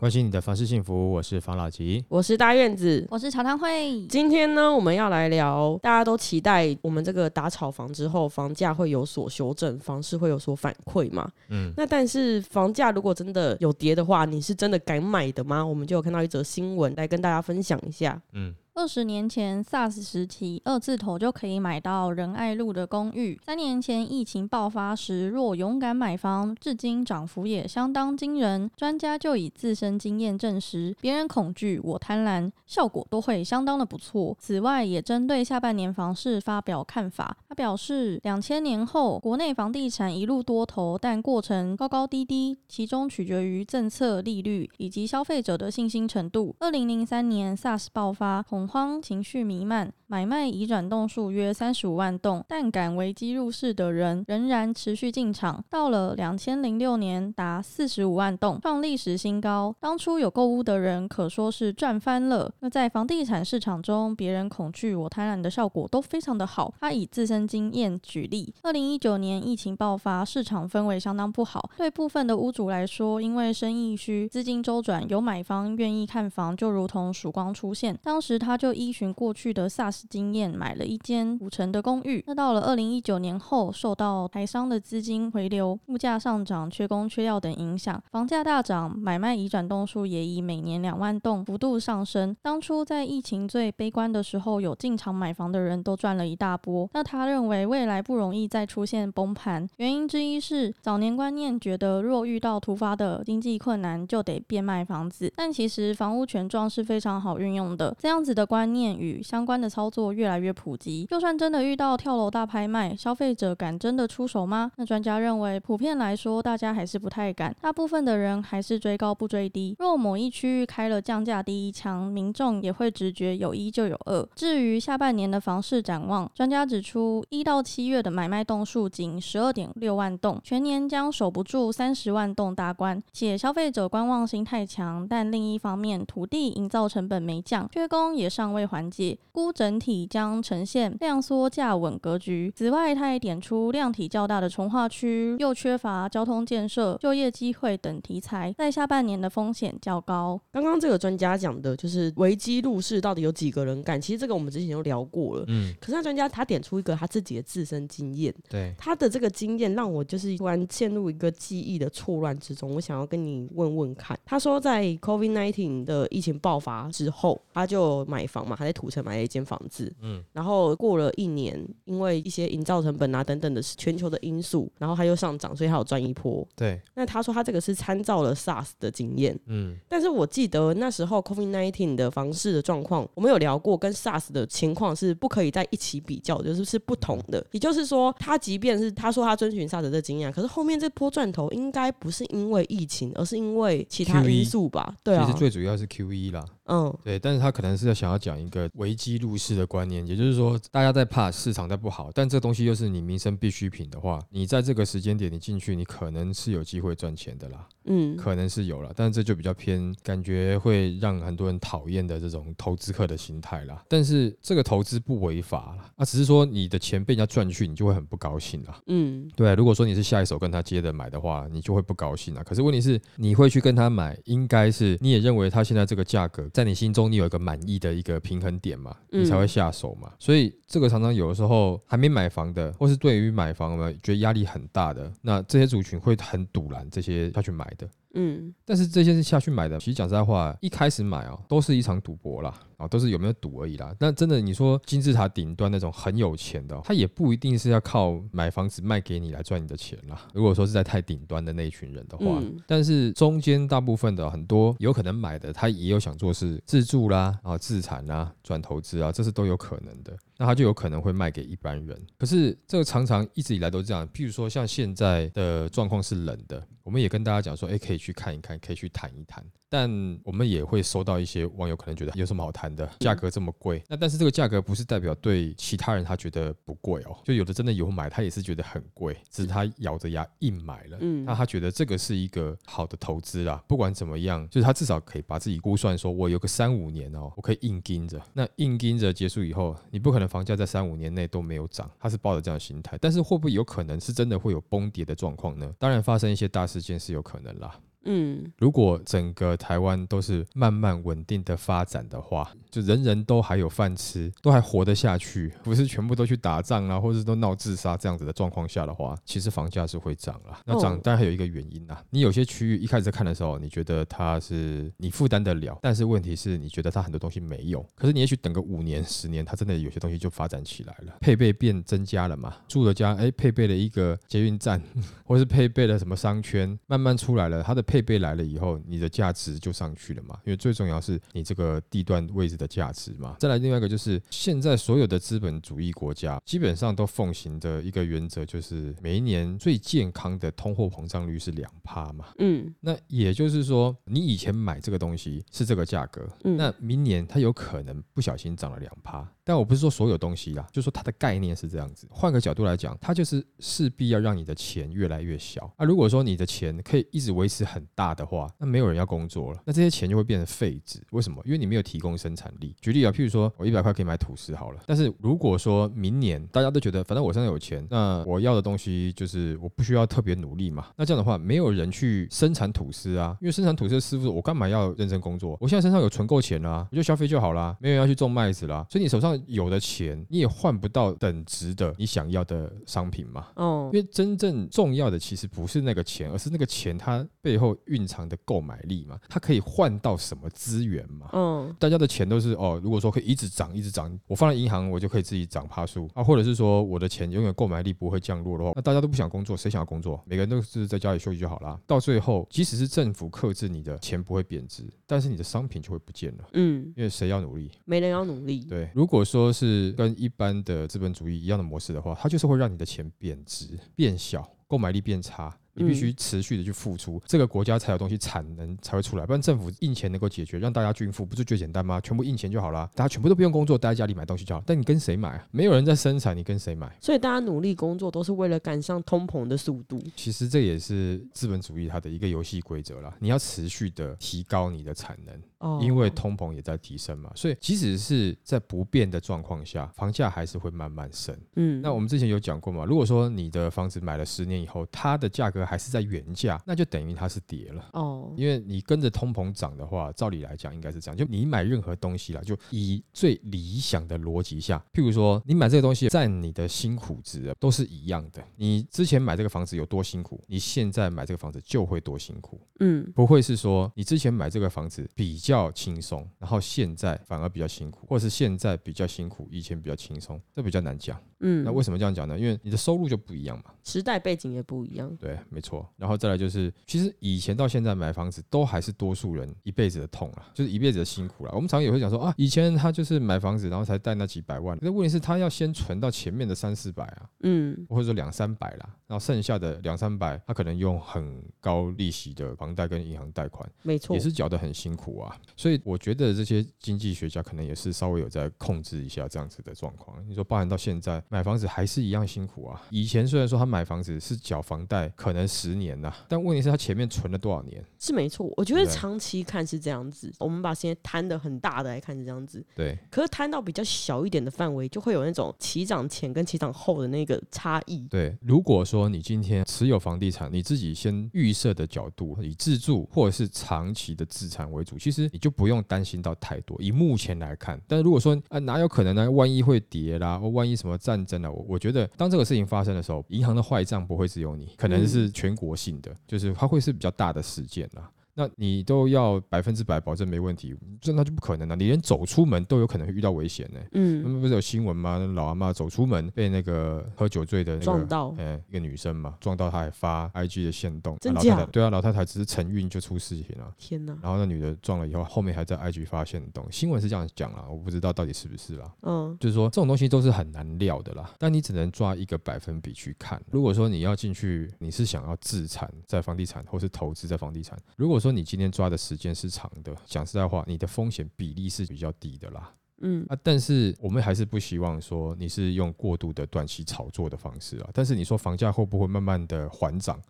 关心你的房事幸福，我是房老吉。我是大院子。我是曹汤会，今天呢，我们要来聊，大家都期待我们这个打炒房之后，房价会有所修正，房市会有所反馈嘛？嗯，那但是房价如果真的有跌的话，你是真的敢买的吗？我们就有看到一则新闻来跟大家分享一下。嗯，二十年前 SARS 时期，二字头就可以买到仁爱路的公寓。三年前疫情爆发时，若勇敢买房，至今涨幅也相当惊人。专家就以自身经验证实，别人恐惧，我贪婪，效果都会相当的不错。此外，也针对下半年房市发表看法。他表示，两千年后国内房地产一路多头，但过程高高低低，其中取决于政策、利率以及消费者的信心程度。二零零三年 SARS 爆发，恐慌情绪弥漫，买卖已转栋数约三十五万栋，但敢危机入市的人仍然持续进场。到了两千零六年，达四十五万栋，创历史新高。当初有购屋的人可说是赚翻了。那在房地产市场中，别人恐惧，我贪婪的效果都非常的好。他以自身经验举例，二零一九年疫情爆发，市场氛围相当不好，对部分的屋主来说，因为生意需，资金周转，有买方愿意看房，就如同曙光出现。当时他就依循过去的 SARS 经验，买了一间五层的公寓。那到了二零一九年后，受到台商的资金回流、物价上涨、缺工缺料等影响，房价大涨，买卖移转栋数也以每年两万栋幅度上升。当初在疫情最悲观的时候，有进场买房的人都赚了一大波。那他认为未来不容易再出现崩盘，原因之一是早年观念觉得若遇到突发的经济困难就得变卖房子，但其实房屋权状是非常好运用的。这样子的观念与相关的操作越来越普及，就算真的遇到跳楼大拍卖，消费者敢真的出手吗？那专家认为，普遍来说，大家还是不太敢，大部分的人还是追高不追低。若某一区域开了降价第一枪，民众也会直觉有一就有二。至于下半年的房市展望，专家指出，一到七月的买卖栋数仅十二点六万栋，全年将守不住三十万栋大关，且消费者观望心太强。但另一方面，土地营造成本没降，缺工也尚未缓解，估整体将呈现量缩价稳格局。此外，他也点出量体较大的从化区又缺乏交通建设、就业机会等题材，在下半年的风险较高。刚刚这个专家讲的就是危机入市到底有几个人敢？其实这个我们之前就聊过了。嗯，可是那专家他点出一个他自己的自身经验，对，他的这个经验让我就是突然陷入一个记忆的错乱之中。我想要跟你问问看，他说在 COVID nineteen 的疫情爆发之后，他就买房嘛，他在土城买了一间房子，嗯，然后过了一年，因为一些营造成本啊等等的全球的因素，然后它又上涨，所以它有赚一波。对，那他说他这个是参照了 SARS 的经验，嗯，但是我记得那时候 COVID nineteen 的房市的状况，我们有聊过，跟 SARS 的情况是不可以在一起比较，就是是不同的。也就是说，他即便是他说他遵循 SARS 的经验，可是后面这波赚头应该不是因为疫情，而是因为其他因素吧？对啊。其实，最主要是 Q E 啦，嗯。对，但是他可能是想要讲一个危机入市的观念，也就是说，大家在怕市场在不好，但这东西又是你民生必需品的话，你在这个时间点你进去，你可能是有机会赚钱的啦，嗯，可能是有了，但是这就比较偏感觉会让很多人讨厌的这种投资客的心态啦。但是这个投资不违法啦，啊，只是说你的钱被人家赚去，你就会很不高兴啦。嗯对，如果说你是下一手跟他接着买的话，你就会不高兴啊。可是问题是，你会去跟他买，应该是你也认为他现在这个价格，在你心中你有一个满意的一个平衡点嘛，你才会下手嘛。所以这个常常有的时候还没买房的，或是对于买房呢觉得压力很大的，那这些族群会很堵拦这些他去买的。嗯。但是这些是下去买的，其实讲实在话，一开始买哦，都是一场赌博啦，啊，都是有没有赌而已啦。那真的你说金字塔顶端那种很有钱的哦、他也不一定是要靠买房子卖给你来赚你的钱啦。如果说是在太顶端的那一群人的话，嗯但是中间大部分的很多有可能买的，他也有想做是自住啦，啊，自产啦，转投资啊，这是都有可能的。那他就有可能会卖给一般人。可是这个常常一直以来都这样，譬如说像现在的状况是冷的，我们也跟大家讲说，哎、可以去看一看，可以去谈一谈。但我们也会收到一些网友可能觉得有什么好谈谈的，价格这么贵。那但是这个价格不是代表对其他人他觉得不贵哦，就有的真的有买，他也是觉得很贵，只是他咬着牙硬买了。嗯，那他觉得这个是一个好的投资啦。不管怎么样，就是他至少可以把自己估算说，我有个三五年哦，我可以硬盯着。那硬盯着结束以后，你不可能房价在三五年内都没有涨，他是抱着这样的心态。但是会不会有可能是真的会有崩跌的状况呢？当然发生一些大事件是有可能啦。嗯，如果整个台湾都是慢慢稳定的发展的话，就人人都还有饭吃，都还活得下去，不是全部都去打仗啊，或者都闹自杀这样子的状况下的话，其实房价是会涨了。那涨当然还有一个原因呐，你有些区域一开始看的时候，你觉得它是你负担得了，但是问题是你觉得它很多东西没有，可是你也许等个五年十年，它真的有些东西就发展起来了，配备变增加了嘛，住的家哎配备了一个捷运站，或是配备了什么商圈，慢慢出来了，它的。配备来了以后，你的价值就上去了嘛？因为最重要是你这个地段位置的价值嘛。再来另外一个就是，现在所有的资本主义国家基本上都奉行的一个原则，就是每一年最健康的通货膨胀率是两趴嘛。嗯，那也就是说，你以前买这个东西是这个价格，那明年它有可能不小心涨了两趴。但我不是说所有东西啦，就说它的概念是这样子。换个角度来讲，它就是势必要让你的钱越来越小。啊，如果说你的钱可以一直维持很大的话，那没有人要工作了，那这些钱就会变成废纸。为什么？因为你没有提供生产力。举例啊，譬如说我一百块可以买吐司好了，但是如果说明年大家都觉得反正我身上有钱，那我要的东西就是我不需要特别努力嘛。那这样的话，没有人去生产吐司啊，因为生产吐司的师傅，我干嘛要认真工作？我现在身上有存够钱啦，我就消费就好啦，没有人要去种麦子啦。所以你手上。有的钱你也换不到等值的你想要的商品嘛？哦，因为真正重要的其实不是那个钱，而是那个钱它背后蕴藏的购买力嘛，它可以换到什么资源嘛？嗯，大家的钱都是哦，如果说可以一直涨一直涨，我放在银行我就可以自己涨趴数啊，或者是说我的钱永远购买力不会降落的话，那大家都不想工作，谁想要工作？每个人都是在家里休息就好啦。到最后，即使是政府克制你的钱不会贬值，但是你的商品就会不见了。嗯，因为谁要努力？没人要努力。对，如果说是跟一般的资本主义一样的模式的话，它就是会让你的钱贬值、变小、购买力变差。你必须持续的去付出，这个国家才有东西产能才会出来，不然政府印钱能够解决，让大家均富，不是最简单吗？全部印钱就好了，大家全部都不用工作，待在家里买东西就好。但你跟谁买啊？没有人在生产，你跟谁买？所以大家努力工作都是为了赶上通膨的速度。其实这也是资本主义它的一个游戏规则啦。你要持续的提高你的产能，哦，因为通膨也在提升嘛。所以即使是在不变的状况下，房价还是会慢慢升。嗯，那我们之前有讲过嘛？如果说你的房子买了十年以后，它的价格还是在原。价那就等于它是跌了哦，因为你跟着通膨涨的话，照理来讲应该是这样。就你买任何东西啦，就以最理想的逻辑下，譬如说你买这个东西在你的辛苦值都是一样的。你之前买这个房子有多辛苦，你现在买这个房子就会多辛苦。嗯，不会是说你之前买这个房子比较较轻松，然后现在反而比较辛苦，或是现在比较辛苦，以前比较轻松，这比较难讲。嗯，那为什么这样讲呢？因为你的收入就不一样嘛，时代背景也不一样。对，没错。然后再来就是，其实以前到现在买房子都还是多数人一辈子的痛啊，就是一辈子的辛苦了。我们常也会讲说啊，以前他就是买房子，然后才贷那几百万，那问题是他要先存到前面的三四百啊，嗯，或者说两三百啦，然后剩下的两三百，他可能用很高利息的房贷跟银行贷款，没错，也是缴得很辛苦啊。所以我觉得这些经济学家可能也是稍微有在控制一下这样子的状况。你说包含到现在买房子还是一样辛苦啊。以前虽然说他买房子是缴房贷，可能十年呐，但问题是他前面存了多少年？是没错，我觉得长期看是这样子。我们把时间摊的很大的来看是这样子，对。可是摊到比较小一点的范围，就会有那种起涨前跟起涨后的那个差异。对，如果说你今天持有房地产，你自己先预设的角度以自住或者是长期的资产为主，其实你就不用担心到太多。以目前来看，但是如果说啊，哪有可能呢？万一会跌啦，或万一什么战争了，我我觉得当这个事情发生的时候，银行的坏账不会只有你，可能是全国性的，就是它会是比较大的事件啦。那你都要百分之百保证没问题，这那就不可能了。你连走出门都有可能会遇到危险呢。嗯，那不是有新闻吗？老阿妈走出门被那个喝酒醉的那个撞到，哎，一个女生嘛，撞到她还发 IG 的线动。真假？对啊，老太太只是承运就出事情了。天哪！然后那女的撞了以后，后面还在 IG 发现动。新闻是这样讲啦，我不知道到底是不是啦。嗯，就是说这种东西都是很难料的啦。但你只能抓一个百分比去看。如果说你要进去，你是想要自产在房地产，或是投资在房地产，如果说你今天抓的时间是长的，讲实在话，你的风险比例是比较低的啦。嗯啊，但是我们还是不希望说你是用过度的短期炒作的方式啊。但是你说房价会不会慢慢的缓涨？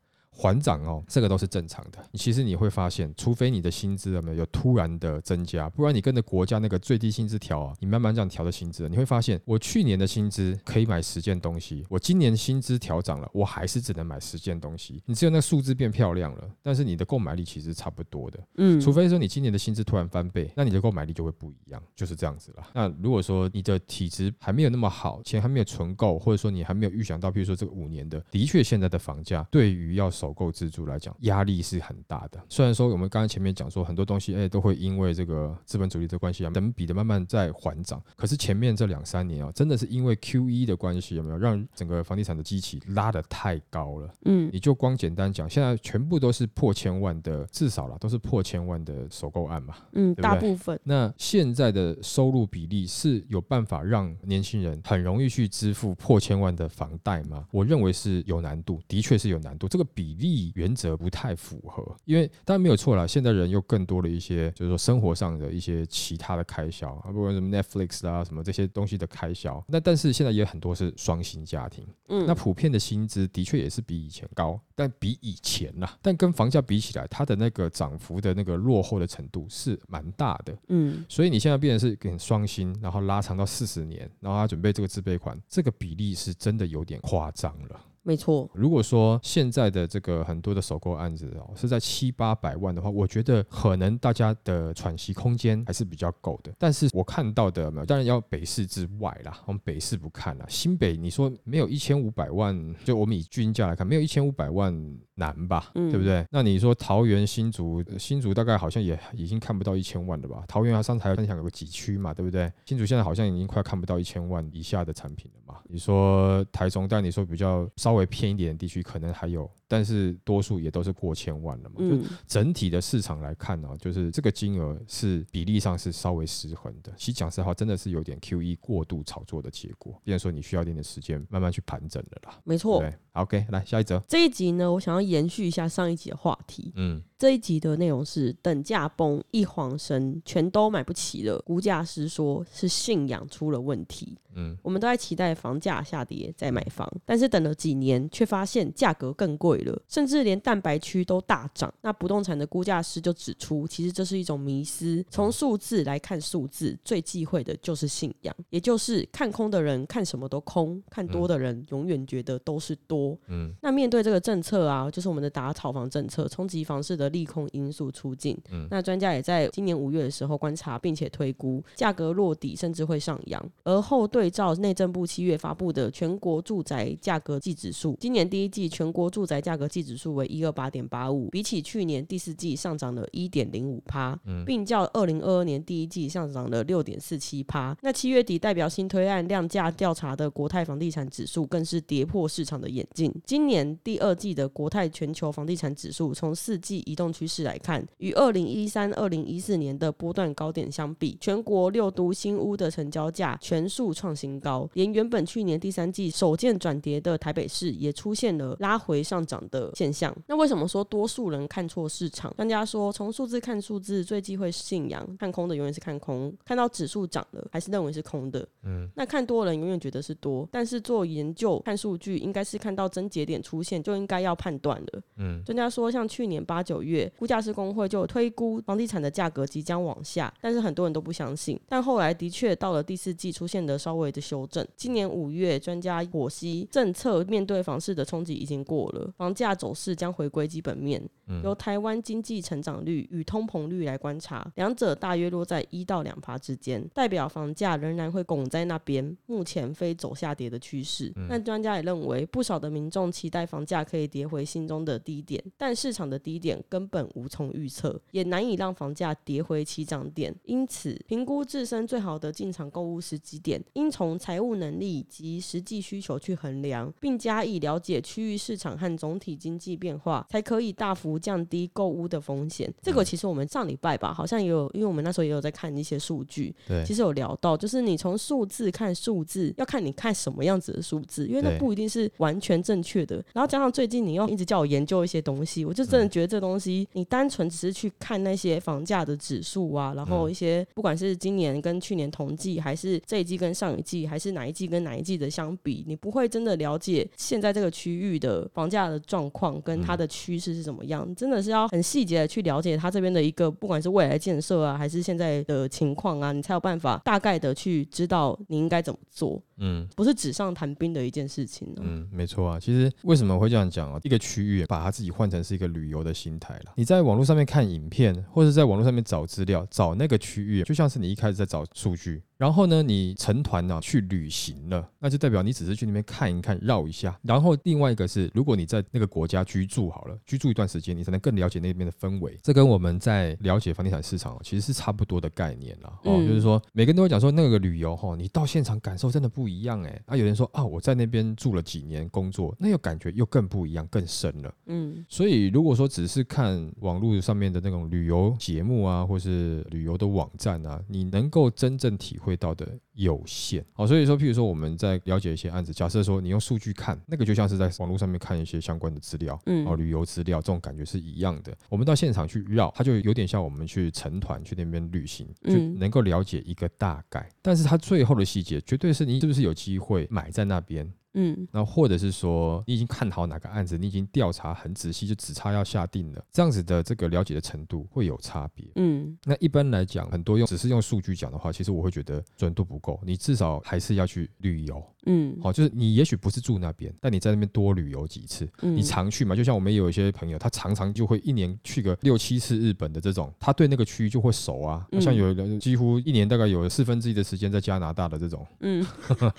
缓涨哦，这个都是正常的。你其实你会发现，除非你的薪资有没有有突然的增加，不然你跟着国家那个最低薪资调啊，你慢慢这样调的薪资，你会发现，我去年的薪资可以买十件东西，我今年薪资调涨了，我还是只能买十件东西。你只有那数字变漂亮了，但是你的购买力其实差不多的。嗯，除非说你今年的薪资突然翻倍，那你的购买力就会不一样，就是这样子了。那如果说你的体质还没有那么好，钱还没有存够，或者说你还没有预想到，比如说这个五年的，的确现在的房价对于要首购自住来讲，压力是很大的。虽然说我们刚才前面讲说很多东西，哎，都会因为这个资本主义的关系啊，等比的慢慢在缓涨，可是前面这两三年啊，真的是因为 Q E 的关系，有没有让整个房地产的机器拉得太高了？嗯你就光简单讲，现在全部都是破千万的，至少啦，都是破千万的首购案嘛。嗯，对不对大部分那现在的收入比例是有办法让年轻人很容易去支付破千万的房贷吗？我认为是有难度，的确是有难度。这个比例原则不太符合，因为当然没有错了，现在人又更多了一些，就是说生活上的一些其他的开销啊，不管什么 Netflix 啊什么这些东西的开销。那但是现在也很多是双薪家庭，嗯那普遍的薪资的确也是比以前高，但比以前呐、但跟房价比起来，它的那个涨幅的那个落后的程度是蛮大的。嗯所以你现在变成是给双薪，然后拉长到四十年，然后他准备这个自备款，这个比例是真的有点夸张了。没错，如果说现在的这个很多的首购案子哦是在七八百万的话，我觉得可能大家的喘息空间还是比较够的。但是我看到的有没有，当然要北市之外啦，我们北市不看啦，新北你说没有一千五百万，就我们以均价来看，没有一千五百万难吧，嗯对不对？那你说桃园新竹，呃新竹大概好像也已经看不到一千万了吧？桃园啊上台分享有个几区嘛，对不对？新竹现在好像已经快看不到一千万以下的产品了嘛。你说台中，但你说比较稍稍微偏一点的地区，可能还有，但是多数也都是过千万了嘛。就嗯整体的市场来看呢、就是这个金额是比例上是稍微失衡的。其实讲实话，真的是有点 Q E 过度炒作的结果，变成说你需要一点点时间慢慢去盘整的啦。没错。对，OK，来下一则。这一集呢，我想要延续一下上一集的话题。嗯这一集的内容是等价崩，一晃神全都买不起了。估价师说是信仰出了问题。嗯我们都在期待房价下跌再买房，但是等了几年，却发现价格更贵了，甚至连蛋白区都大涨。那不动产的估价师就指出，其实这是一种迷思。从数字来看数字，最忌讳的就是信仰，也就是看空的人看什么都空，看多的人永远觉得都是多。嗯那面对这个政策啊，就是我们的打炒房政策，冲击房市的利空因素出尽。嗯那专家也在今年五月的时候观察，并且推估价格落底甚至会上扬。而后对照内政部七月发布的全国住宅价格季指数，今年第一季全国住宅价格季指数为一二八点八五，比起去年第四季上涨了一点零五趴，并较二零二二年第一季上涨了六点四七趴。那七月底代表新推案量价调查的国泰房地产指数更是跌破市场的眼镜。今年第二季的国泰全球房地产指数，从四季移动趋势来看，与二零一三、二零一四年的波段高点相比，全国六都新屋的成交价全数创新高，连原本去年第三季首见转跌的台北市也出现了拉回上涨的现象。那为什么说多数人看错市场？专家说，从数字看数字最忌讳信仰，看空的永远是看空，看到指数涨了还是认为是空的。嗯那看多的人永远觉得是多，但是做研究看数据，应该是看到真节点出现就应该要判断了。嗯专家说，像去年八九月，估价师工会就推估房地产的价格即将往下，但是很多人都不相信。但后来的确到了第四季出现的稍微的修正。今年五月，专家获悉政策面对房市的冲击已经过了，房价走势将回归基本面。由台湾经济成长率与通膨率来观察，两者大约落在一到两趴之间，代表房价仍然会拱在那边，目前非走下跌的趋势。那专家也认为，不少的民众期待房价可以跌回心中的低点，但市场的低点根本无从预测，也难以让房价跌回起涨点。因此，评估自身最好的进场购物时机点，应从财务能力及实际需求去衡量，并加以了解区域市场和总体经济变化，才可以大幅降低购物的风险。这个其实我们上礼拜吧，好像也有，因为我们那时候也有在看一些数据，对其实有聊到，就是你从数字看数字，要看你看什么样子的数字，因为那不一定是完全正确的。然后加上最近你又一直叫我研究一些东西，我就真的嗯觉得这东西，你单纯只是去看那些房价的指数啊，然后嗯一些不管是今年跟去年同季，还是这一季跟上一季，还是哪一季跟哪一季的相比，你不会真的了解现在这个区域的房价的状况跟它的趋势是怎么样。真的是要很细节的去了解他这边的一个，不管是未来建设啊，还是现在的情况啊，你才有办法大概的去知道你应该怎么做，嗯不是纸上谈兵的一件事情呢、嗯，没错啊。其实为什么会这样讲啊？一个区域把它自己换成是一个旅游的心态了。你在网络上面看影片，或者在网络上面找资料，找那个区域，就像是你一开始在找数据。然后呢，你成团呢、去旅行了，那就代表你只是去那边看一看、绕一下。然后另外一个是，如果你在那个国家居住好了，居住一段时间，你才能更了解那边的氛围。这跟我们在了解房地产市场哦其实是差不多的概念啦。哦，嗯就是说每个人都会讲说那个旅游哈、哦，你到现场感受真的不一样哎。啊，有人说啊，我在那边住了几年工作，那又感觉又更不一样、更深了。嗯所以，如果说只是看网络上面的那种旅游节目啊，或是旅游的网站啊，你能够真正体会到的有限。好，所以说，譬如说我们在了解一些案子，假设说你用数据看，那个就像是在网络上面看一些相关的资料，嗯哦，旅游资料这种感觉是一样的。我们到现场去绕，它就有点像我们去成团去那边旅行，就嗯能够了解一个大概。但是它最后的细节，绝对是你是不是有机会买在那边。嗯那或者是说，你已经看好哪个案子，你已经调查很仔细，就只差要下定了，这样子的这个了解的程度会有差别。嗯那一般来讲，很多用只是用数据讲的话，其实我会觉得准度不够，你至少还是要去旅游。嗯，好，就是你也许不是住那边，但你在那边多旅游几次，嗯你常去嘛。就像我们有一些朋友，他常常就会一年去个六七次日本的这种，他对那个区域就会熟啊。嗯像有人几乎一年大概有四分之一的时间在加拿大的这种，嗯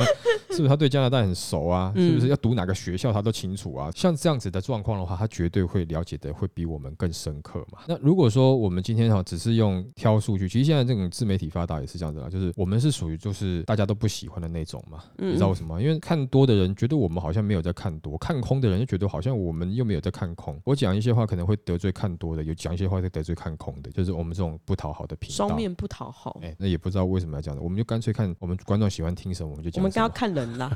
是不是他对加拿大很熟啊？嗯是不是要读哪个学校他都清楚啊？像这样子的状况的话，他绝对会了解的会比我们更深刻嘛。那如果说我们今天哈只是用挑数据，其实现在这种自媒体发达也是这样子啦，就是我们是属于就是大家都不喜欢的那种嘛。嗯你知道为什么？因为看多的人觉得我们好像没有在看多，看空的人就觉得好像我们又没有在看空。我讲一些话可能会得罪看多的，有讲一些话会得罪看空的，就是我们这种不讨好的频道。双面不讨好。哎、那也不知道为什么要这样子，我们就干脆看我们观众喜欢听什么，我们就讲什么。们刚要看人啦，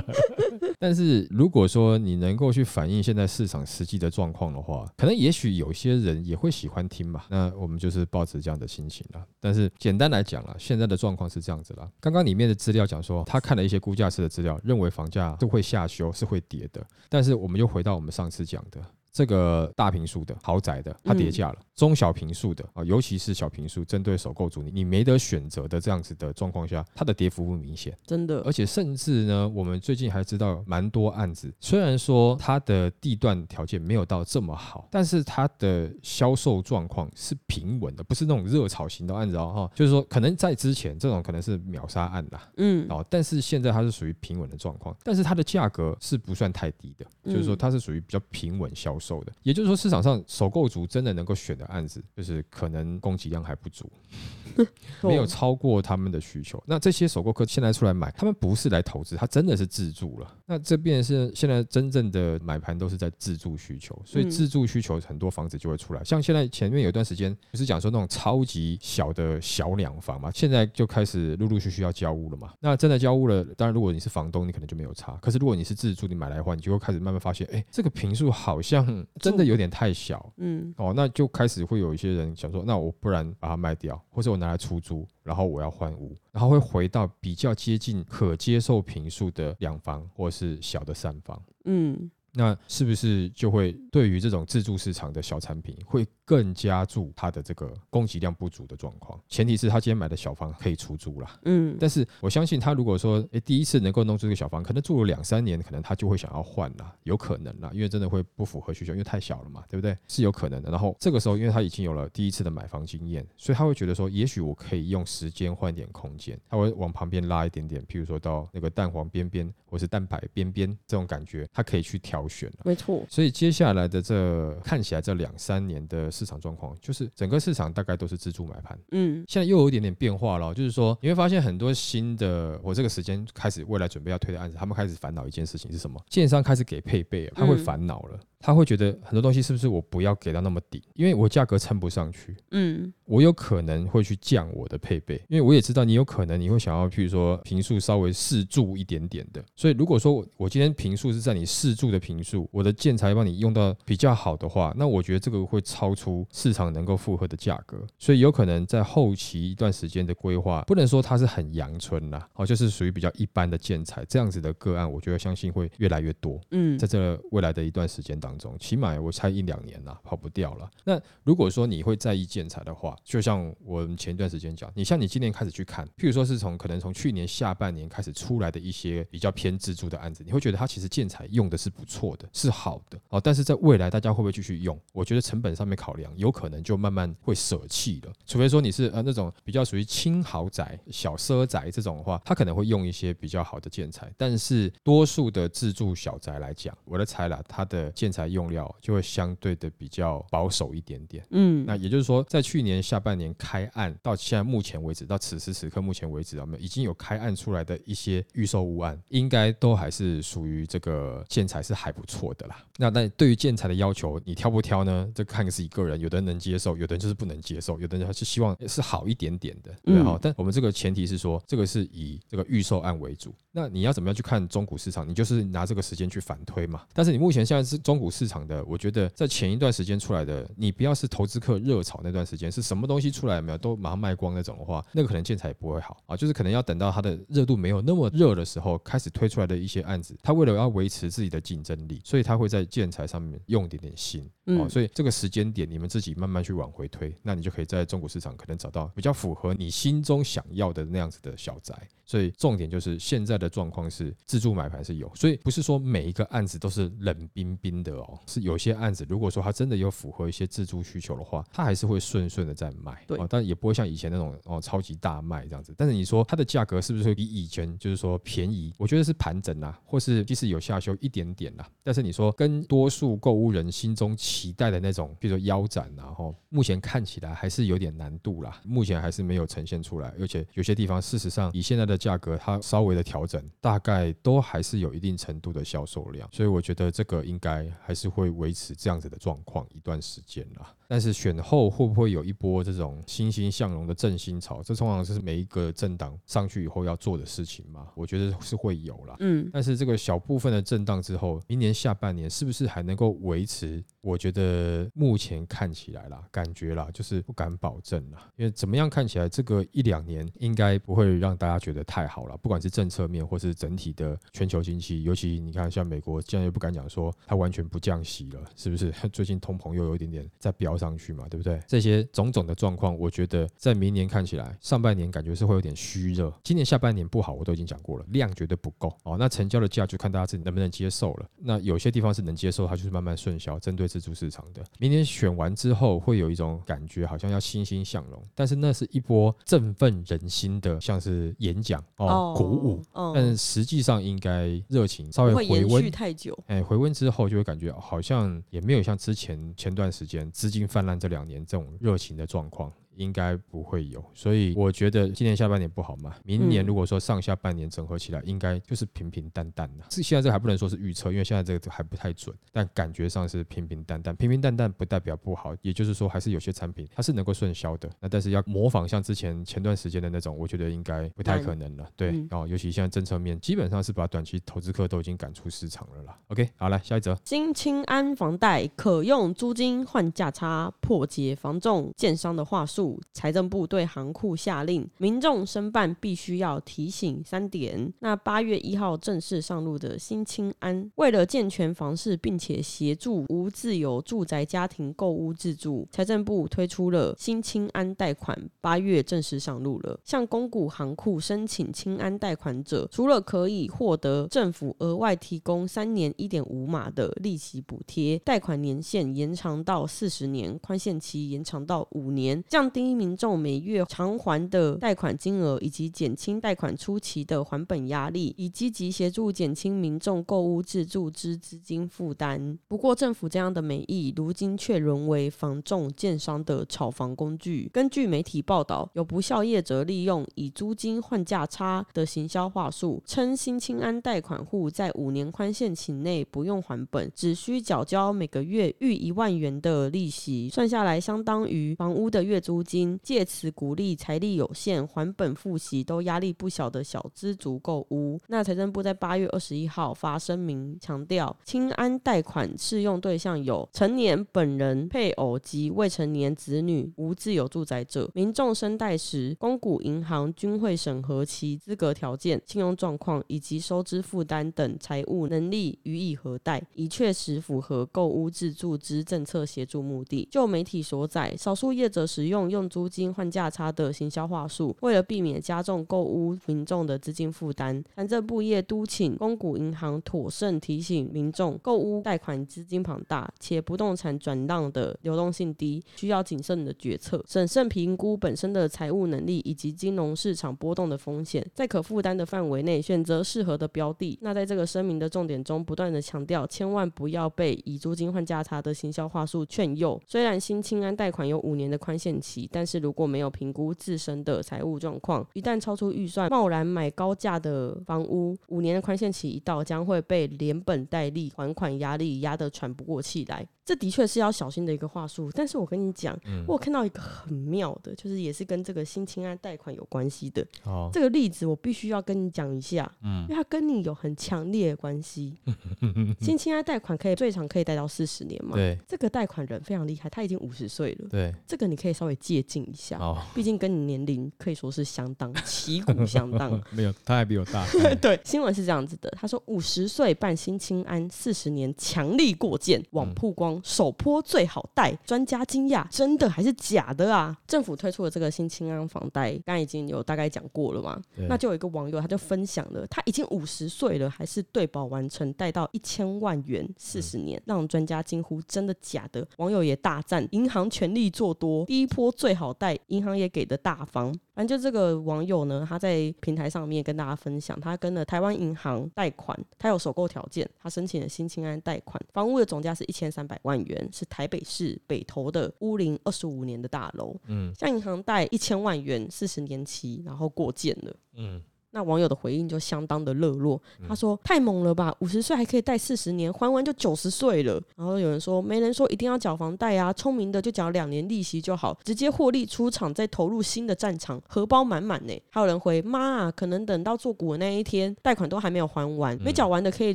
但是如果说你能够去反映现在市场实际的状况的话，可能也许有些人也会喜欢听吧。那我们就是抱持这样的心情啦。但是简单来讲啦，现在的状况是这样子啦。刚刚里面的资料讲说，他看了一些估价师的资料，认为房价是会下修，是会跌的。但是我们又回到我们上次讲的。这个大平数的豪宅的，它跌价了；中小平数的啊，尤其是小平数，针对首购族，你你没得选择的这样子的状况下，它的跌幅不明显。真的而。且甚至呢，我们最近还知道蛮多案子，虽然说它的地段条件没有到这么好，但是它的销售状况是平稳的，不是那种热炒型的案子哦，哈，就是说可能在之前这种可能是秒杀案啦，嗯哦，但是现在它是属于平稳的状况，但是它的价格是不算太低的，就是说嗯它是属于比较平稳销售的，也就是说市场上首购族真的能够选的案子，就是可能供给量还不足，没有超过他们的需求。那这些首购客现在出来买，他们不是来投资，他真的是自住了。那这边是现在真正的买盘都是在自住需求，所以嗯自住需求很多房子就会出来。像现在前面有一段时间不是讲说那种超级小的小两房嘛，现在就开始陆陆续续要交屋了嘛。那真的交屋了，当然如果你是房东，你可能就没有差。可是如果你是自住，你买来的话，你就会开始慢慢发现，哎，这个平数好像真的有点太小。嗯哦，那就开始只会有一些人想说，那我不然把它卖掉，或者我拿来出租，然后我要换屋，然后会回到比较接近可接受平数的两房或是小的三房。嗯那是不是就会对于这种自助市场的小产品，会更加注它的这个供给量不足的状况？前提是他今天买的小房可以出租啦。嗯，但是我相信他如果说，诶第一次能够弄出这个小房，可能住了两三年，可能他就会想要换啦，有可能啦，因为真的会不符合需求，因为太小了嘛，对不对？是有可能的。然后这个时候，因为他已经有了第一次的买房经验，所以他会觉得说，也许我可以用时间换点空间，他会往旁边拉一点点，譬如说到那个蛋黄边边或是蛋白边边这种感觉，他可以去调挑选了。没错，所以接下来的这看起来这两三年的市场状况，就是整个市场大概都是自助买盘。嗯现在又有一点点变化了，就是说你会发现很多新的，我这个时间开始未来准备要推的案子，他们开始烦恼一件事情是什么？建商开始给配备，他会嗯烦恼了，他会觉得很多东西是不是我不要给到那么低，因为我价格撑不上去。嗯我有可能会去降我的配备，因为我也知道你有可能你会想要，譬如说平数稍微适住一点点的，所以如果说我我今天平数是在你适住的平数，我的建材帮你用到比较好的话，那我觉得这个会超出市场能够负荷的价格，所以有可能在后期一段时间的规划，不能说它是很阳春啦，哦，就是属于比较一般的建材这样子的个案，我觉得相信会越来越多。嗯在这未来的一段时间当中，起码我猜一两年啦，跑不掉了。那如果说你会在意建材的话，就像我们前一段时间讲，你像你今年开始去看，譬如说是从可能从去年下半年开始出来的一些比较偏自助的案子，你会觉得它其实建材用的是不错的，是好的哦。但是在未来大家会不会继续用？我觉得成本上面考量，有可能就慢慢会舍弃了。除非说你是呃那种比较属于轻豪宅、小奢宅这种的话，它可能会用一些比较好的建材，但是多数的自住小宅来讲，我的猜啦，它的建材用料就会相对的比较保守一点点。嗯那也就是说，在去年下半年开案到现在目前为止，到此时此刻目前为止，我们已经有开案出来的一些预售屋案，应该都还是属于这个建材是还不错的啦。那但对于建材的要求，你挑不挑呢？这看自己个人，有的人能接受，有的人就是不能接受，有的人还是希望是好一点点的，对哈、嗯但我们这个前提是说，这个是以这个预售案为主。那你要怎么样去看中古市场？你就是拿这个时间去反推嘛。但是你目前现在是中古市场的，我觉得在前一段时间出来的，你不要是投资客热炒那段时间，是什么东西出来没有都马上卖光那种的话，那个可能建材也不会好啊。就是可能要等到它的热度没有那么热的时候，开始推出来的一些案子，它为了要维持自己的竞争力，所以它会在建材上面用一点点心。哦，嗯所以这个时间点你们自己慢慢去往回推，那你就可以在中国市场可能找到比较符合你心中想要的那样子的小宅。所以重点就是现在的状况是自助买盘是有，所以不是说每一个案子都是冷冰冰的哦，是有些案子如果说它真的有符合一些自助需求的话，它还是会顺顺的在卖，对哦，但也不会像以前那种哦超级大卖这样子。但是你说它的价格是不是会比以前就是说便宜？我觉得是盘整啦，或是即使有下修一点点啦，但是你说跟多数购物人心中期待的那种，比如说腰斩然后目前看起来还是有点难度啦，目前还是没有呈现出来，而且有些地方事实上以现在的价格，它稍微的调整，大概都还是有一定程度的销售量，所以我觉得这个应该还是会维持这样子的状况一段时间啦。但是选后会不会有一波这种欣欣向荣的振兴潮？这通常是每一个政党上去以后要做的事情嘛？我觉得是会有啦。嗯但是这个小部分的震荡之后，明年下半年是不是还能够维持？我觉得目前看起来啦，感觉啦，就是不敢保证啦，因为怎么样看起来这个一两年应该不会让大家觉得太好了，不管是政策面或是整体的全球经济，尤其你看像美国，现在又不敢讲说它完全不降息了，是不是？最近通膨又有一点点在飙上去嘛，对不对？这些种种的状况，我觉得在明年看起来，上半年感觉是会有点虚热，今年下半年不好，我都已经讲过了，量绝对不够哦。那成交的价就看大家自己能不能接受了。那有些地方是能接受，它就是慢慢顺销，针对自助市场的。明年选完之后，会有一种感觉，好像要欣欣向荣，但是那是一波振奋人心的，像是演讲哦，鼓舞。哦，但实际上应该热情稍微回温，太久。哎，回温之后就会感觉好像也没有像之前前段时间资金泛滥这两年这种热情的状况。应该不会有，所以我觉得今年下半年不好嘛。明年嗯如果说上下半年整合起来，应该就是平平淡淡的。是现在这还不能说是预测，因为现在这个还不太准，但感觉上是平平淡淡。平平淡淡不代表不好，也就是说还是有些产品它是能够顺销的。那但是要模仿像之前前段时间的那种，我觉得应该不太可能了。对，嗯哦，尤其现在政策面基本上是把短期投资客都已经赶出市场了啦。OK，好来下一则。新青安房贷可用租金换价差，破解房仲建商的话术。财政部对行库下令，民众申办必须要提醒三点。那八月一号正式上路的新青安，为了健全房市，并且协助无自有住宅家庭购屋自住，财政部推出了新青安贷款，八月正式上路了。向公股行库申请青安贷款者，除了可以获得政府额外提供三年一点五码的利息补贴，贷款年限延长到四十年，宽限期延长到五年，降低民众每月偿还的贷款金额，以及减轻贷款初期的还本压力，以积极协助减轻民众购屋自住之资金负担。不过，政府这样的美意，如今却沦为房仲建商的炒房工具。根据媒体报道，有不孝业者利用以租金换价差的行销话术，称新青安贷款户在五年宽限期内不用还本，只需缴交每个月逾一万元的利息，算下来相当于房屋的月租金，借此鼓励财力有限、还本付息都压力不小的小资族购屋。那财政部在八月二十一号发声明，强调清安贷款适用对象有成年本人、配偶及未成年子女、无自有住宅者。民众申贷时，公股银行均会审核其资格条件、信用状况以及收支负担等财务能力予以核贷，以确实符合购屋自住之政策协助目的。就媒体所载，少数业者使用用租金换价差的行销话术，为了避免加重购屋民众的资金负担，财政部业督请公股银行妥善提醒民众，购屋贷款资金庞大，且不动产转让的流动性低，需要谨慎的决策，审慎评估本身的财务能力以及金融市场波动的风险，在可负担的范围内选择适合的标的。那在这个声明的重点中，不断的强调，千万不要被以租金换价差的行销话术劝诱。虽然新青安贷款有五年的宽限期，但是如果没有评估自身的财务状况，一旦超出预算，贸然买高价的房屋，五年的宽限期一到，将会被连本带利还款压力压得喘不过气来。这的确是要小心的一个话术，但是我跟你讲，我有看到一个很妙的，就是也是跟这个新青安贷款有关系的。哦，这个例子我必须要跟你讲一下，嗯因为它跟你有很强烈的关系。新青安贷款可以最长可以贷到四十年嘛？对这个贷款人非常厉害，他已经五十岁了。对，这个你可以稍微借鉴一下，哦，毕竟跟你年龄可以说是相当旗鼓相当。没有，他还比我大。对，新闻是这样子的，他说五十岁办新青安，四十年强力过件，网曝光首坡最好贷，专家惊讶，真的还是假的啊？政府推出了这个新青安房贷，刚刚已经有大概讲过了嘛？那就有一个网友他就分享了，他已经五十岁了，还是对保完成贷到一千万元，四十年，让专家惊呼真的假的？网友也大赞银行全力做多，第一波最好贷，银行也给的大方。反正就这个网友呢，他在平台上面跟大家分享，他跟了台湾银行贷款，他有首购条件，他申请了新青安贷款，房屋的总价是一千三百万元，是台北市北投的屋龄二十五年的大楼，嗯向银行贷一千万元，四十年期，然后过建了。嗯，那网友的回应就相当的热络，他说：“太猛了吧，五十岁还可以贷四十年，还完就九十岁了。”然后有人说：“没人说一定要缴房贷啊，聪明的就缴两年利息就好，直接获利出场，再投入新的战场，荷包满满呢。”还有人回：“妈啊，可能等到做股的那一天，贷款都还没有还完，没缴完的可以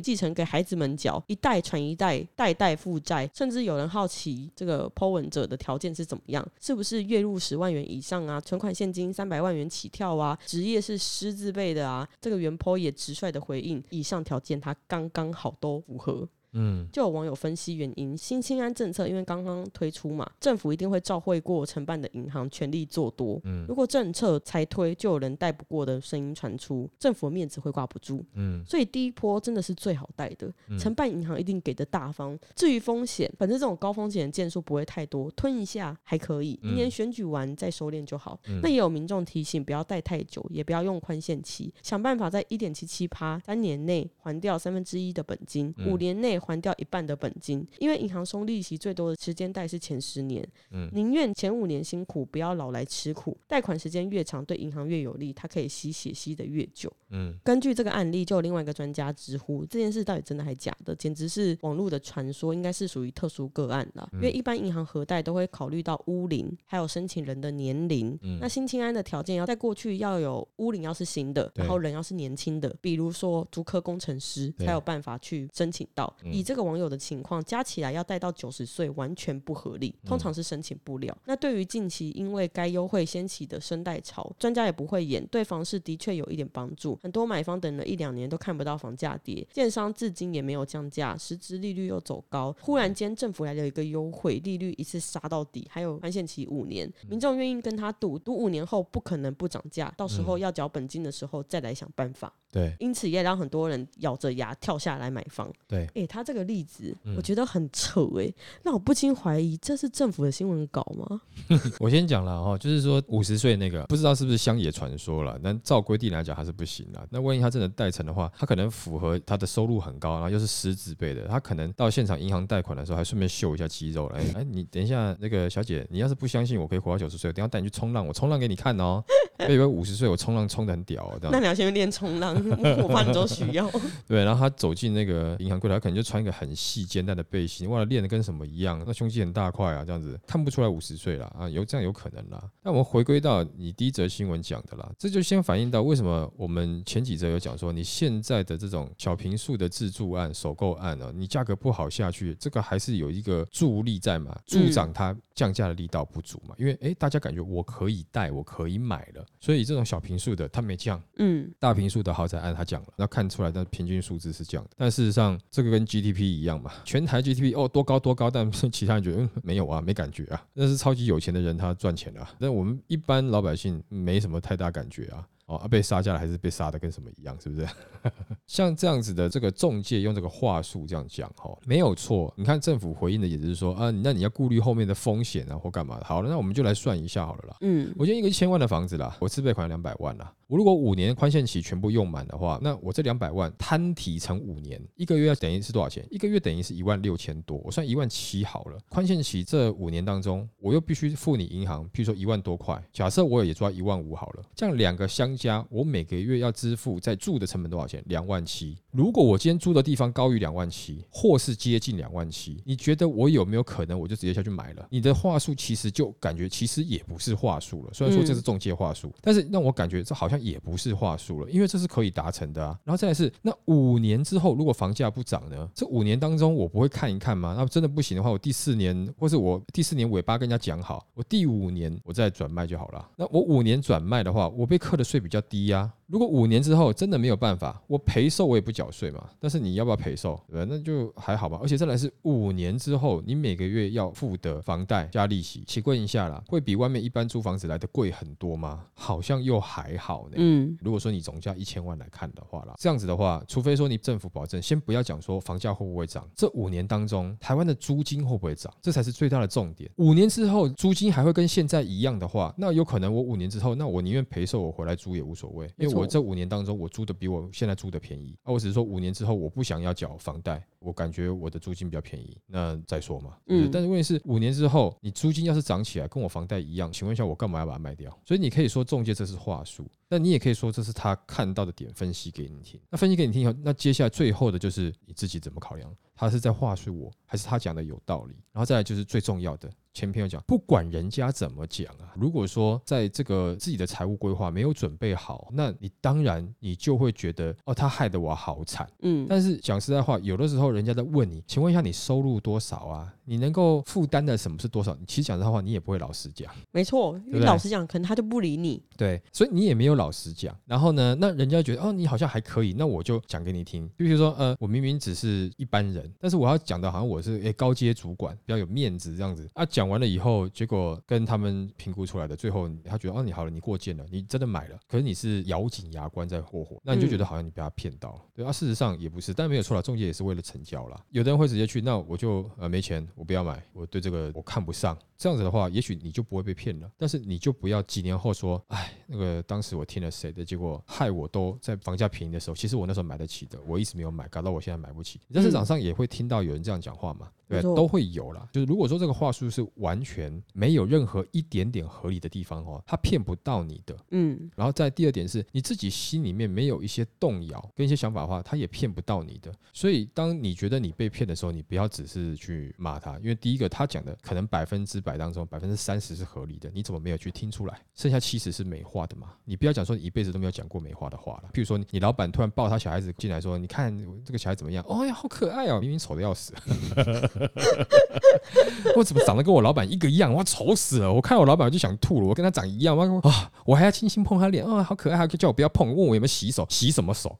继承给孩子们缴，一代传一代，代代负债。”甚至有人好奇这个 Po 文者的条件是怎么样，是不是月入十万元以上啊，存款现金三百万元起跳啊，职业是师字辈的啊？这个原坡也直率的回应，以上条件他刚刚好都符合。嗯，就有网友分析原因，新青安政策因为刚刚推出嘛，政府一定会召会过承办的银行全力做多。嗯如果政策才推，就有人带不过的声音传出，政府的面子会挂不住。嗯，所以第一波真的是最好带的，承办银行一定给的大方。至于风险，反正这种高风险的件数不会太多，吞一下还可以，明年选举完再收敛就好。那也有民众提醒，不要贷太久，也不要用宽限期，想办法在一点七七趴三年内还掉三分之一的本金，五年内还掉一半的本金。因为银行收利息最多的时间贷是前十年，嗯宁愿前五年辛苦，不要老来吃苦。贷款时间越长，对银行越有利，它可以吸血吸的越久。嗯，根据这个案例，就有另外一个专家直呼这件事到底真的还假的，简直是网络的传说，应该是属于特殊个案啦。因为一般银行核贷都会考虑到屋龄，还有申请人的年龄。那新青安的条件要在过去要有屋龄要是新的，然后人要是年轻的，比如说竹科工程师才有办法去申请到。以这个网友的情况，加起来要贷到九十岁，完全不合理，通常是申请不了。那对于近期因为该优惠掀起的生贷潮，专家也不会演，对房市的确有一点帮助。很多买方等了一两年都看不到房价跌，建商至今也没有降价，实质利率又走高。忽然间政府来了一个优惠，利率一次杀到底，还有宽限期五年，民众愿意跟他赌，赌五年后不可能不涨价，到时候要缴本金的时候再来想办法。对因此也让很多人咬着牙跳下来买房。对，诶，他他这个例子，嗯我觉得很扯哎、那我不禁怀疑这是政府的新闻稿吗？我先讲了哈，就是说五十岁那个不知道是不是乡野传说了，但照规定来讲他是不行的。那万一他真的贷成的话，他可能符合他的收入很高，然后又是十字辈的，他可能到现场银行贷款的时候还顺便秀一下肌肉来。哎，你等一下，那个小姐，你要是不相信我可以活到九十岁，我等一下带你去冲浪，我冲浪给你看哦。我以为五十岁我冲浪冲的很屌哦，这样那你要先练冲浪，我怕你都需要。对，然后他走进那个银行柜台，他可能就穿一个很细肩带的背心，哇，练的跟什么一样，那胸肌很大块啊，这样子看不出来五十岁了啊，有这样有可能啦。那我们回归到你第一则新闻讲的啦，这就先反映到为什么我们前几则有讲说，你现在的这种小平数的自住案、首购案呢、你价格不好下去，这个还是有一个助力在嘛，助长它降价的力道不足嘛，因为诶，大家感觉我可以贷，我可以买了，所以这种小平数的它没降，嗯，大平数的豪宅按它降了，那看出来的平均数字是降的，但事实上这个跟 GDP 一样嘛，全台 GDP 哦多高多高，但是其他人觉得嗯没有啊，没感觉啊，那是超级有钱的人他赚钱了、啊，但我们一般老百姓没什么太大感觉啊。哦，啊、被杀价了还是被杀的跟什么一样，是不是？像这样子的这个中介用这个话术这样讲，哈，没有错。你看政府回应的也是说啊，那你要顾虑后面的风险啊或干嘛的。好了，那我们就来算一下好了啦。嗯，我今天一个一千万的房子啦，我自备款两百万啦。我如果五年宽限期全部用满的话，那我这两百万摊提成五年，一个月要等于是多少钱？一个月等于是一万六千多，我算一万七好了。宽限期这五年当中，我又必须付你银行，譬如说一万多块，假设我也抓一万五好了，这样两个相加，我每个月要支付在住的成本多少钱？两万七。如果我今天租的地方高于两万七，或是接近两万七，你觉得我有没有可能我就直接下去买了？你的话术其实就感觉其实也不是话术了，虽然说这是中介话术，但是让我感觉这好像也不是话术了，因为这是可以达成的啊。然后再来是那五年之后，如果房价不涨呢？这五年当中我不会看一看吗？那真的不行的话，我第四年或是我第四年尾巴跟人家讲好，我第五年我再转卖就好了。那我五年转卖的话，我被课的税比较低呀、如果五年之后真的没有办法，我赔售我也不缴税嘛。但是你要不要赔售？对？那就还好吧。而且再来是五年之后，你每个月要付的房贷加利息，请问一下啦，会比外面一般租房子来的贵很多吗？好像又还好呢。嗯，如果说你总价一千万来看的话啦，这样子的话，除非说你政府保证，先不要讲说房价会不会涨，这五年当中台湾的租金会不会涨，这才是最大的重点。五年之后租金还会跟现在一样的话，那有可能我五年之后，那我宁愿赔售，我回来租也无所谓，因为我这五年当中我租的比我现在租的便宜。啊，我只是说五年之后我不想要缴房贷，我感觉我的租金比较便宜，那再说嘛。嗯嗯，但是问题是五年之后你租金要是涨起来，跟我房贷一样，请问一下我干嘛要把它卖掉？所以你可以说中介这是话术，但你也可以说这是他看到的点分析给你听。那分析给你听以后，那接下来最后的就是你自己怎么考量，他是在话术我，还是他讲的有道理？然后再来就是最重要的，前篇有讲，不管人家怎么讲啊，如果说在这个自己的财务规划没有准备好，那你当然你就会觉得哦，他害得我好惨。嗯，但是讲实在话，有的时候人家在问你，请问一下你收入多少啊？你能够负担的什么是多少？你其实讲实在话，你也不会老实讲。没错，因为老实讲，可能他就不理你。对，所以你也没有老实讲。然后呢，那人家觉得哦，你好像还可以，那我就讲给你听。就比如说，呃，我明明只是一般人，但是我要讲的好像我是诶高阶主管，比较有面子这样子。啊，讲完了以后，结果跟他们评估出来的，最后他觉得哦，你好了，你过件了，你真的买了，可是你是咬紧牙关在霍霍，那你就觉得好像你被他骗到了。对啊，事实上也不是，但没有错了，中介也是为了成交啦。有的人会直接去，那我就呃没钱，我不要买，我对这个我看不上。这样子的话，也许你就不会被骗了。但是你就不要几年后说，哎，那个当时我听了谁的，结果害我都在房价便宜的时候，其实我那时候买得起的，我一直没有买，搞到我现在买不起。你在市场上也会听到有人这样讲话嘛？对都会有啦。就是如果说这个话术是完全没有任何一点点合理的地方哦，他骗不到你的。嗯，然后再第二点是，你自己心里面没有一些动摇跟一些想法的话，他也骗不到你的。所以当你觉得你被骗的时候，你不要只是去骂他，因为第一个他讲的可能百分之百当中百分之三十是合理的，你怎么没有去听出来？剩下七十是美化的嘛？你不要讲说你一辈子都没有讲过美化的话了。譬如说你老板突然抱他小孩子进来说，你看这个小孩怎么样？哦呀，好可爱哦，明明丑的要死。我怎么长得跟我老板一个样？我，丑死了！我看我老板就想吐了，我跟他长一样，我啊，我还要轻轻碰他脸，哦，好可爱，还叫我不要碰，问我有没有洗手，洗什么手？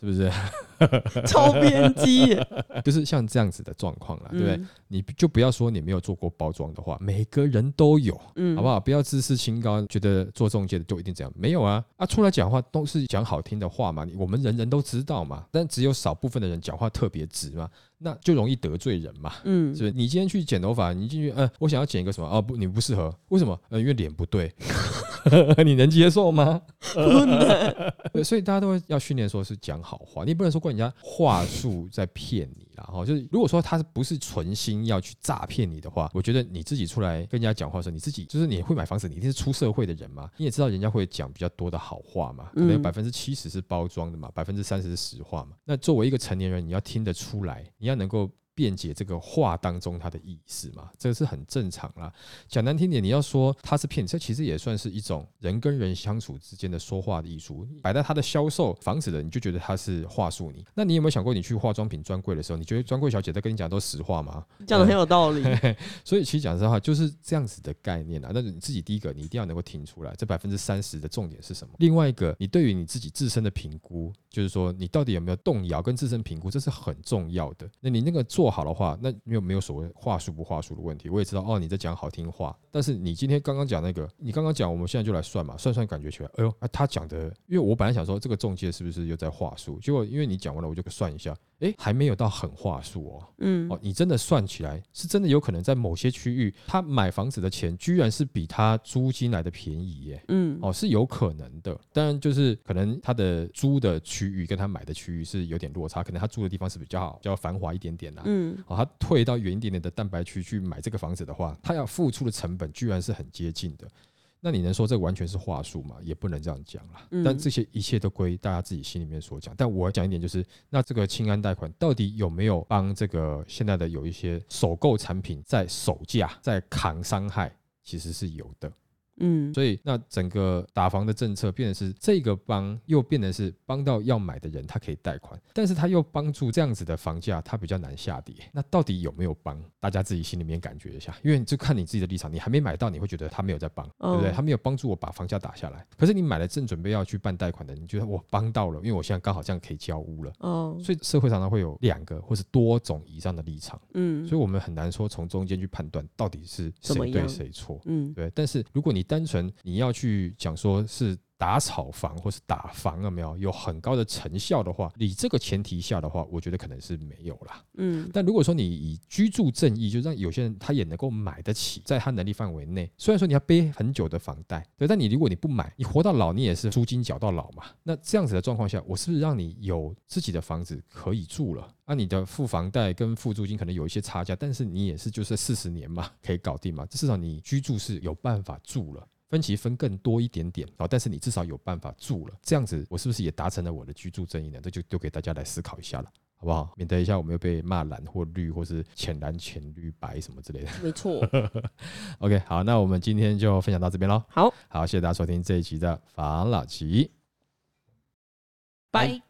是不是？超偏激，就是像这样子的状况啦，对不对？嗯你就不要说你没有做过包装的话，每个人都有，嗯好不好？不要自视清高，觉得做中介的就一定这样，没有啊啊！出来讲话都是讲好听的话嘛，我们人人都知道嘛，但只有少部分的人讲话特别直嘛，那就容易得罪人嘛。嗯是不是？你今天去剪头发，你进去，呃，我想要剪一个什么？哦，不，你不适合，为什么？呃，因为脸不对，你能接受吗？不能，对，所以大家都会要训练，说是讲好话，你不能说怪人家话术在骗你啦。哈，就是如果说他不是存心要去诈骗你的话，我觉得你自己出来跟人家讲话的时候，你自己就是你会买房子，你一定是出社会的人嘛，你也知道人家会讲比较多的好话嘛，可能百分之七十是包装的嘛，百分之三十是实话嘛。那作为一个成年人，你要听得出来，你要能够。辩解这个话当中它的意思嘛，这个是很正常啦。讲难听点，你要说他是骗你，这其实也算是一种人跟人相处之间的说话的艺术。摆在他的销售房子的，你就觉得他是话术你。那你有没有想过，你去化妆品专柜的时候，你觉得专柜小姐在跟你讲都实话吗？讲的很有道理。所以其实讲实话，就是这样子的概念啊。那你自己第一个，你一定要能够听出来，这百分之三十的重点是什么。另外一个，你对于你自己自身的评估，就是说你到底有没有动摇跟自身评估，这是很重要的。那你那个做好的话，那没有没有所谓话术不话术的问题。我也知道哦，你在讲好听话，但是你今天刚刚讲那个，你刚刚讲，我们现在就来算嘛，算算感觉起来，哎呦，啊、他讲的，因为我本来想说这个中介是不是又在话术，结果因为你讲完了，我就算一下，哎，还没有到很话术哦。嗯哦，你真的算起来，是真的有可能在某些区域，他买房子的钱居然是比他租金来的便宜耶。嗯哦，是有可能的，当然就是可能他的租的区域跟他买的区域是有点落差，可能他住的地方是比较好、比较繁华一点点啦。嗯哦，他退到远一点点的蛋白区去买这个房子的话，他要付出的成本居然是很接近的。那你能说这完全是话术吗？也不能这样讲啦。嗯但这些一切都归大家自己心里面所讲。但我要讲一点就是，那这个清安贷款到底有没有帮这个现在的有一些首购产品在首价在扛伤害？其实是有的。嗯所以那整个打房的政策变成是这个帮，又变成是帮到要买的人，他可以贷款，但是他又帮助这样子的房价，它比较难下跌。那到底有没有帮？大家自己心里面感觉一下，因为就看你自己的立场，你还没买到，你会觉得他没有在帮，对不对？哦他没有帮助我把房价打下来。可是你买了正准备要去办贷款的，你觉得我帮到了，因为我现在刚好这样可以交屋了。哦所以社会常常会有两个或是多种以上的立场，嗯所以我们很难说从中间去判断到底是谁对谁错。嗯对，但是如果你单纯你要去讲说是打草房或是打房有没有有很高的成效的话，你这个前提下的话，我觉得可能是没有啦。嗯但如果说你以居住正义，就让有些人他也能够买得起，在他能力范围内，虽然说你要背很久的房贷，对，但你如果你不买，你活到老，你也是租金缴到老嘛。那这样子的状况下，我是不是让你有自己的房子可以住了？那、你的付房贷跟付租金可能有一些差价，但是你也是就是四十年嘛，可以搞定嘛，至少你居住是有办法住了。分期分更多一点点啊，但是你至少有办法住了，这样子我是不是也达成了我的居住正义呢？这就丢给大家来思考一下了，好不好？免得一下我们又被骂蓝或绿，或是浅蓝、浅绿、白什么之类的。没错，OK，好，那我们今天就分享到这边喽。好，好，谢谢大家收听这一集的房老吉。拜。